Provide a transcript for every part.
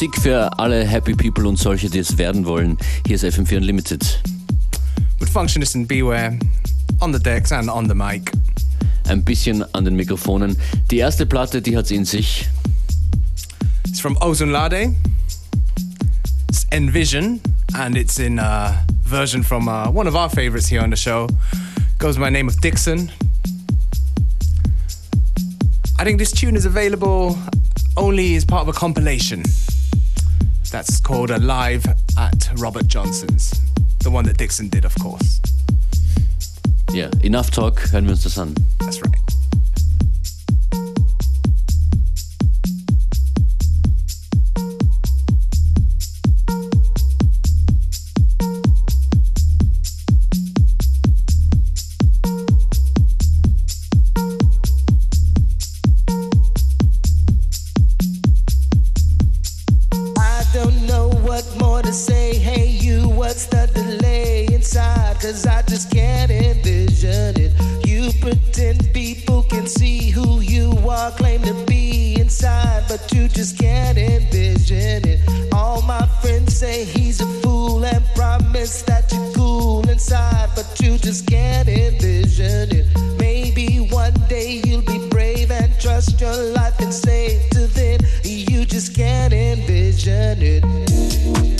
Musik für alle Happy People und solche, die es werden wollen. Hier ist FM4 Unlimited. With Functionist and Beware on the decks and on the mic. Ein bisschen an den Mikrofonen. Die erste Platte, die hat's in sich. It's from Ozone Lade. It's Envision, and it's in a version from uh, one of our favorites here on the show. Goes by the name of Dixon. I think this tune is available only as part of a compilation that's called Alive at Robert Johnson's. The one that Dixon did, of course. Yeah, enough talk, hören wir uns das an. That's right. envision it.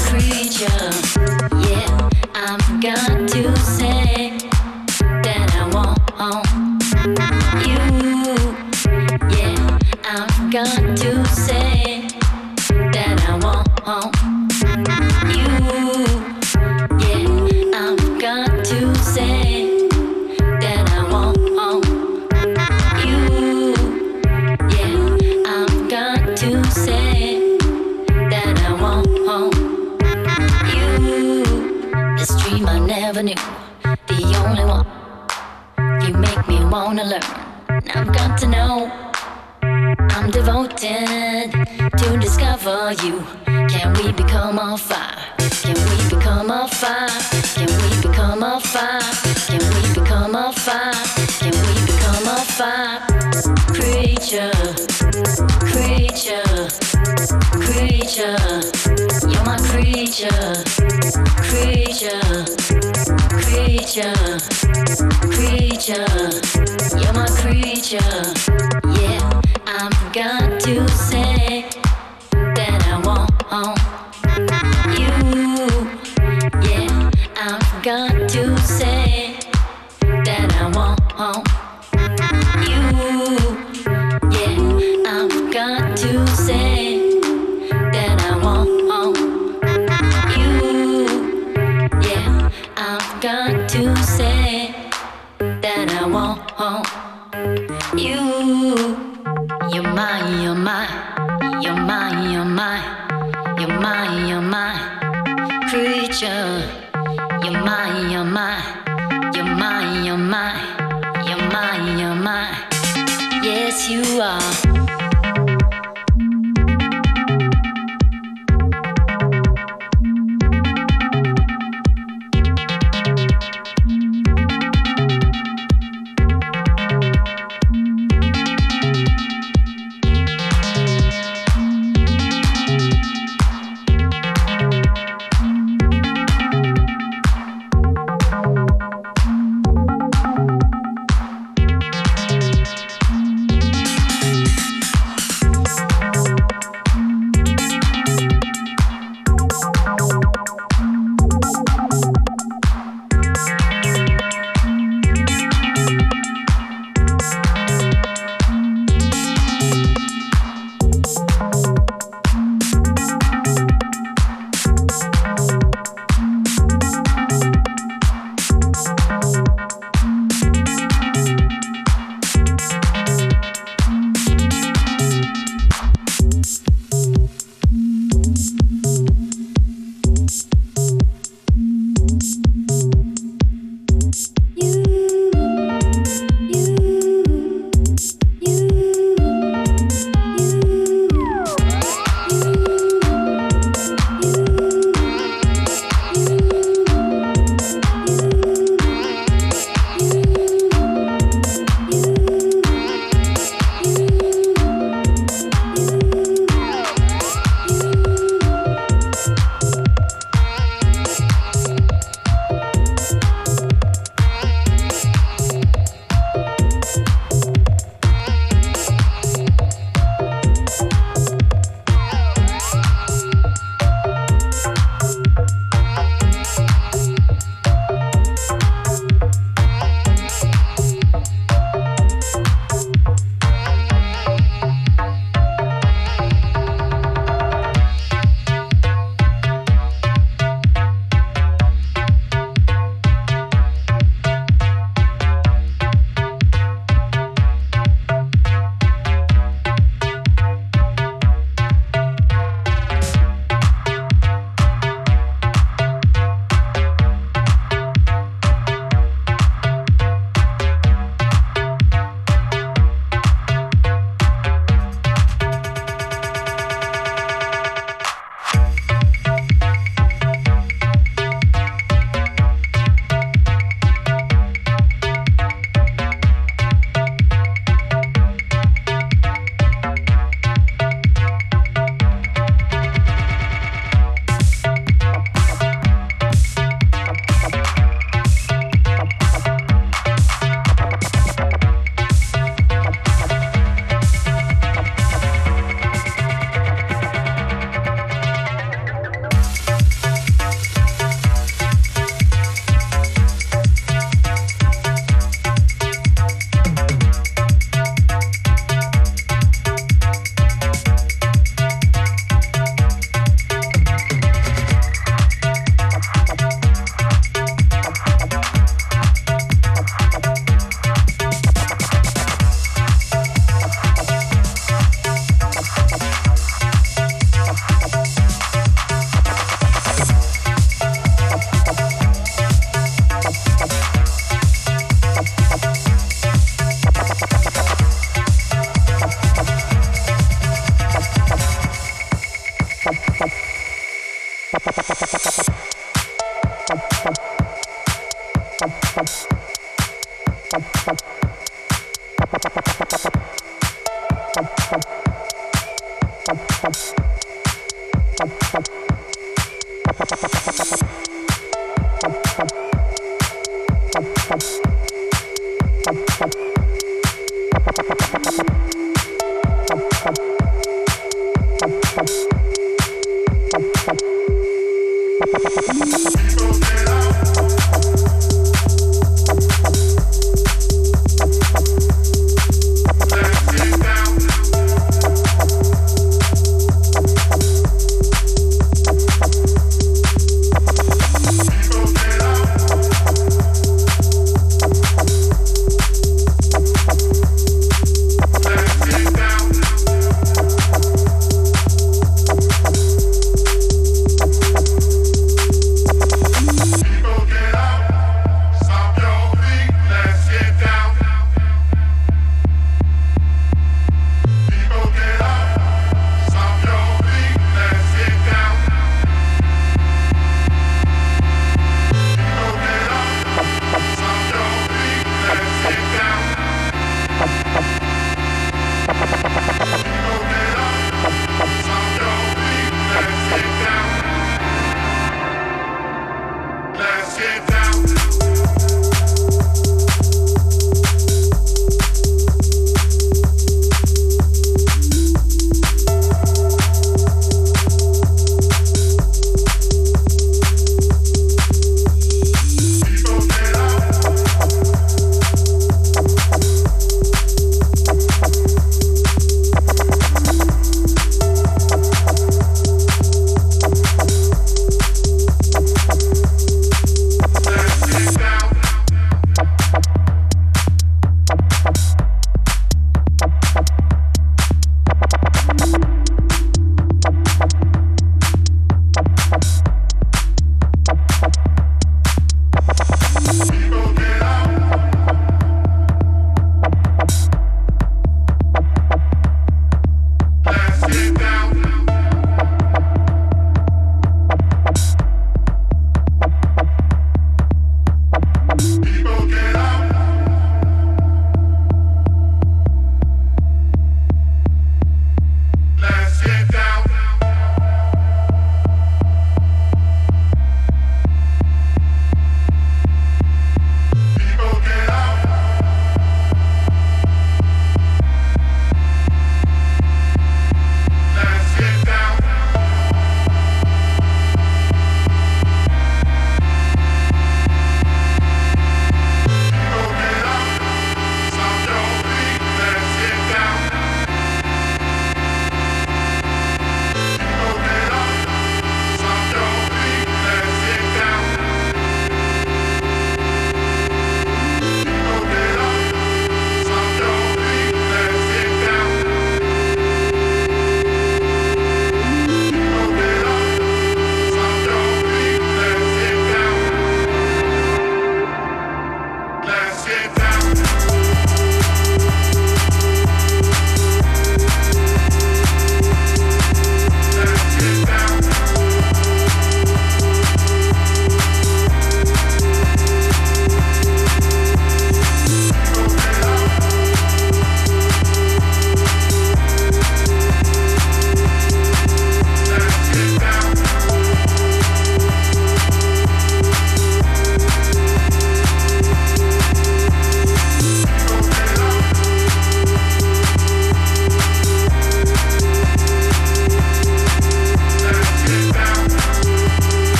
creature. Yeah, I'm gone too. you're my creature. Yeah, I'm gonna say that I want you. Yeah, I've.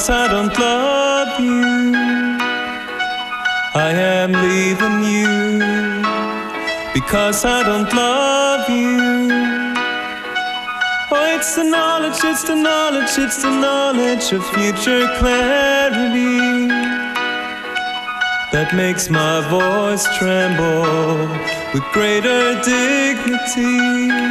Because I don't love you. I am leaving you because I don't love you. Oh, it's the knowledge, it's the knowledge, it's the knowledge of future clarity that makes my voice tremble with greater dignity.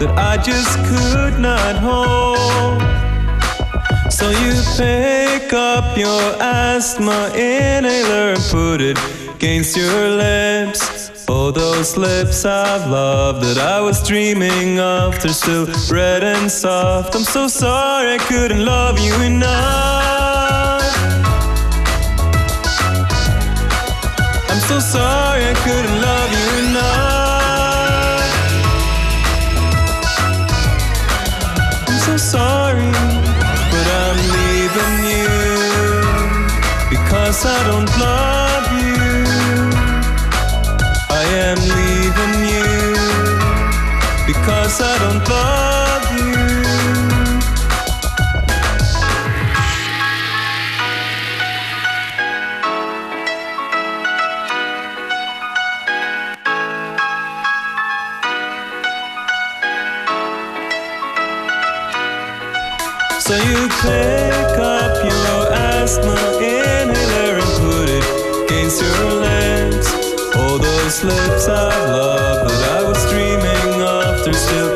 that I just could not hold. So you pick up your asthma inhaler and put it against your lips. Oh, those lips I've loved that I was dreaming of. They're still red and soft. I'm so sorry I couldn't love you enough. because I don't love you. So you pick up your asthma inhaler and put it against your lips. All those lips I've loved. I'm still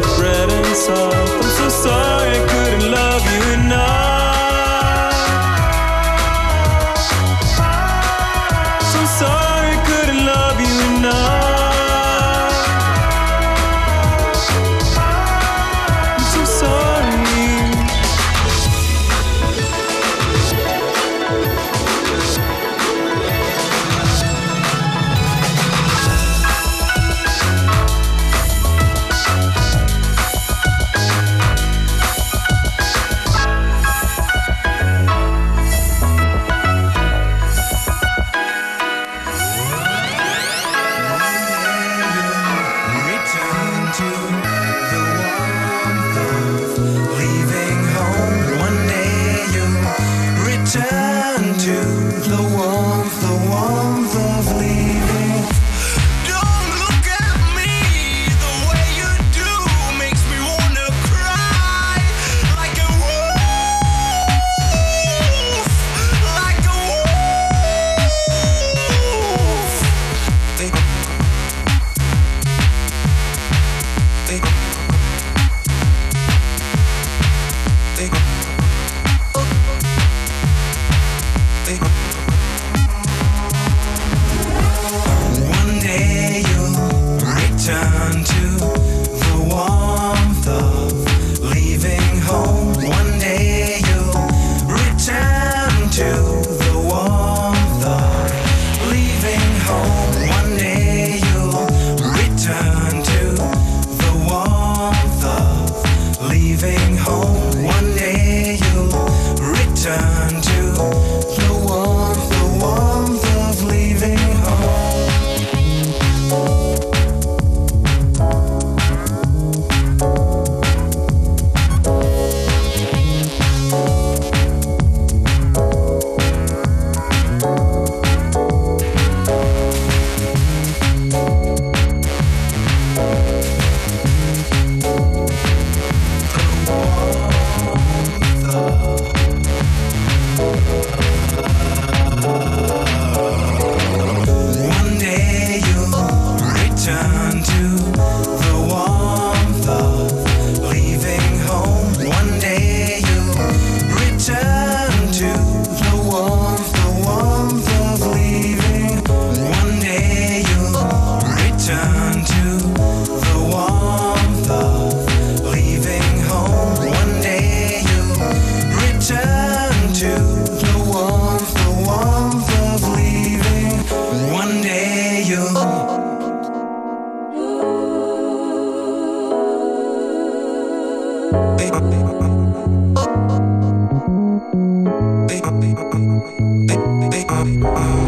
Oh.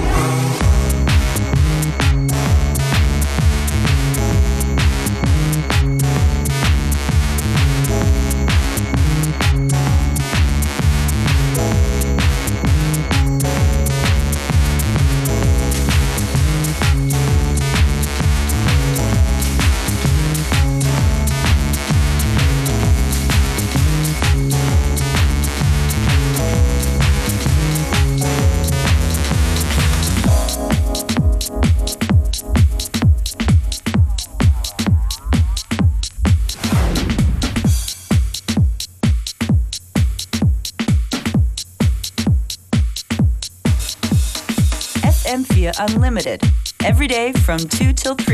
From 2 till 3.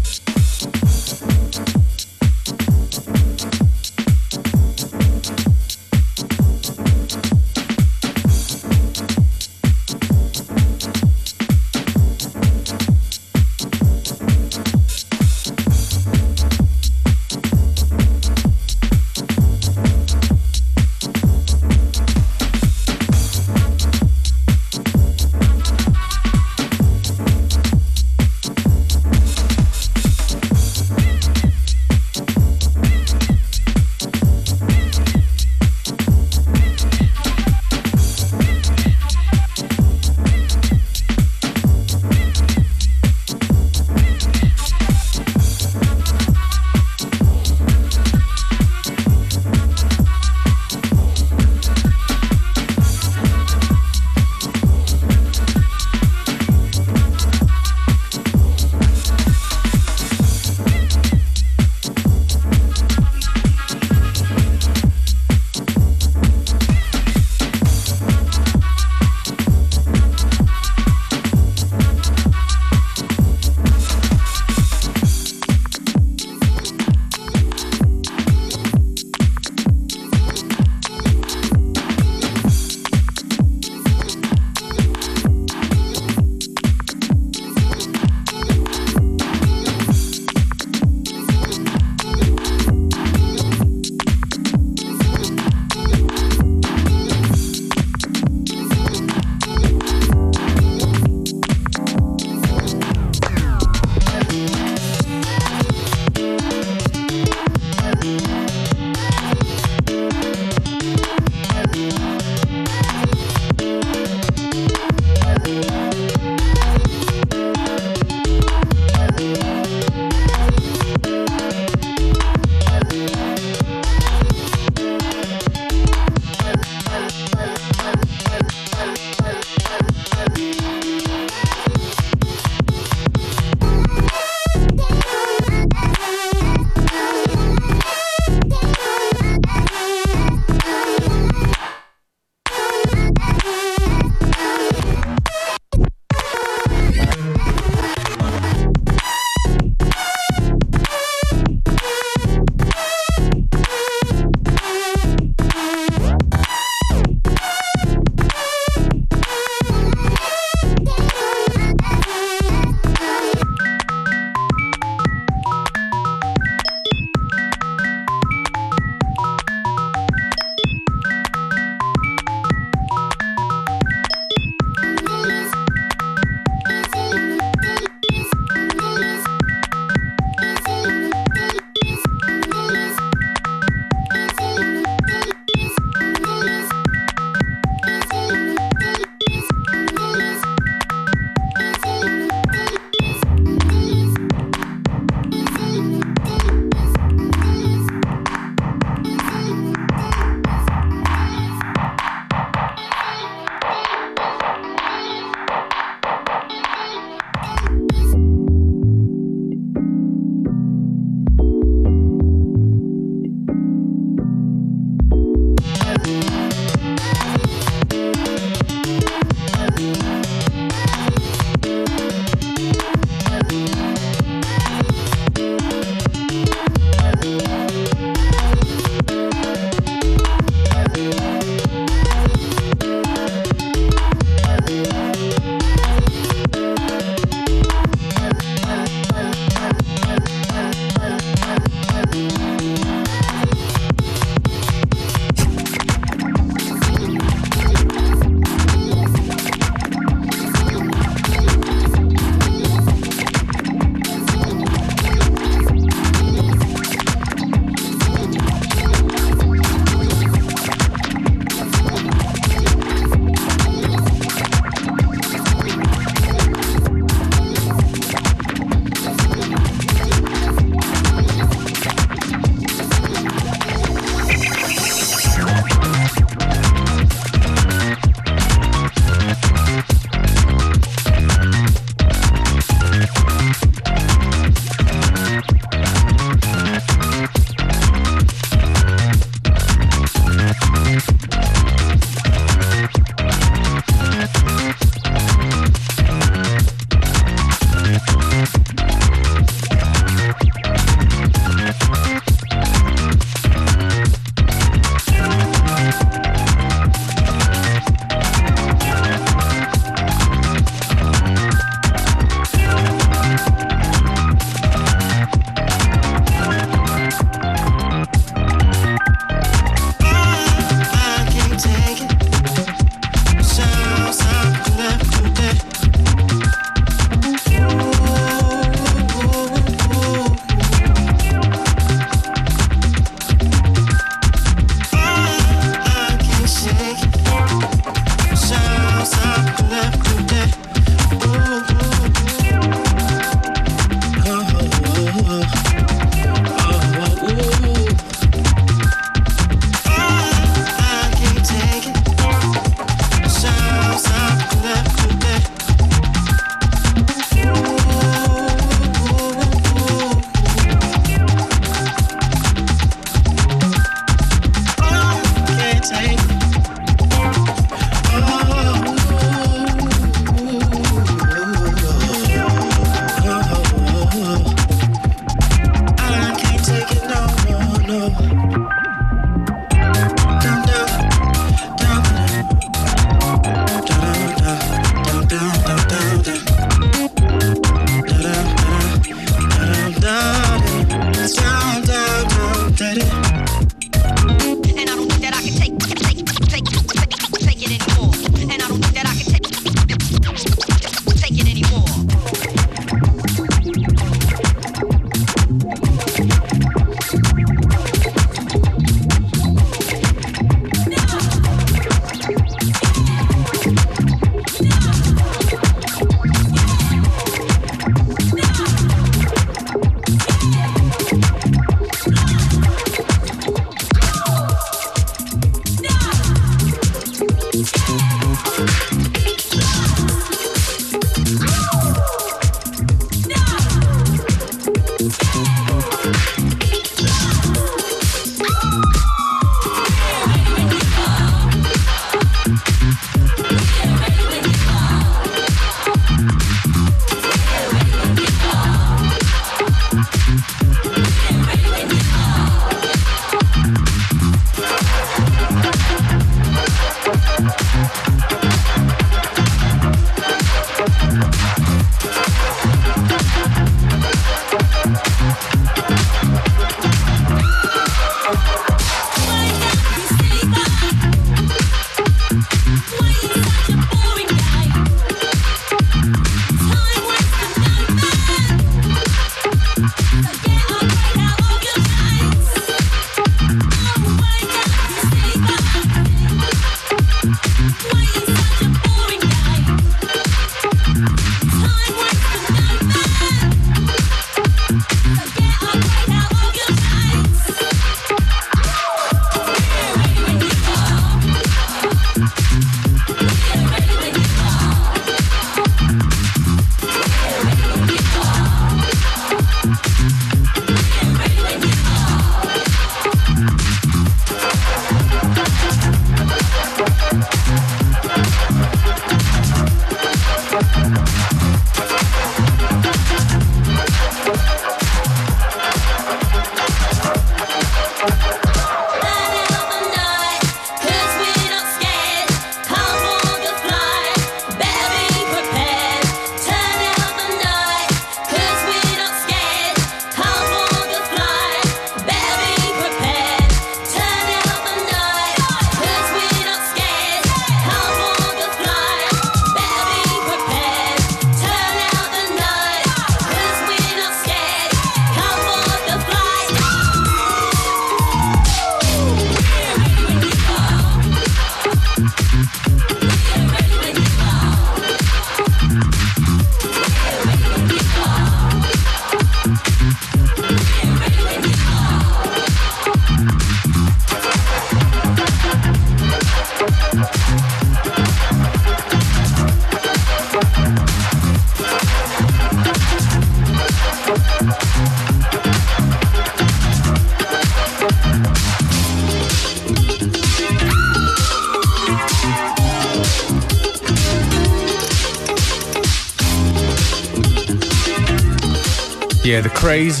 Yeah, The Craze,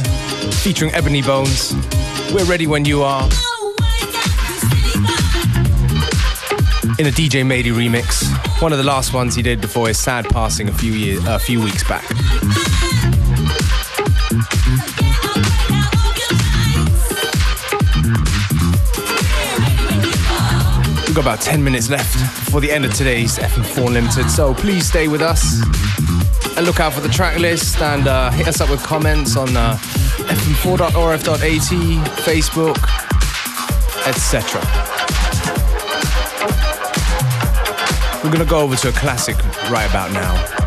featuring Ebony Bones. We're ready when you are. In a DJ Mehdi remix. One of the last ones he did before his sad passing a few years, a few weeks back. We've got about 10 minutes left before the end of today's FM4 Limited, so please stay with us and look out for the track list and uh, hit us up with comments on uh, fm4.orf.at, Facebook, etc. We're gonna go over to a classic right about now.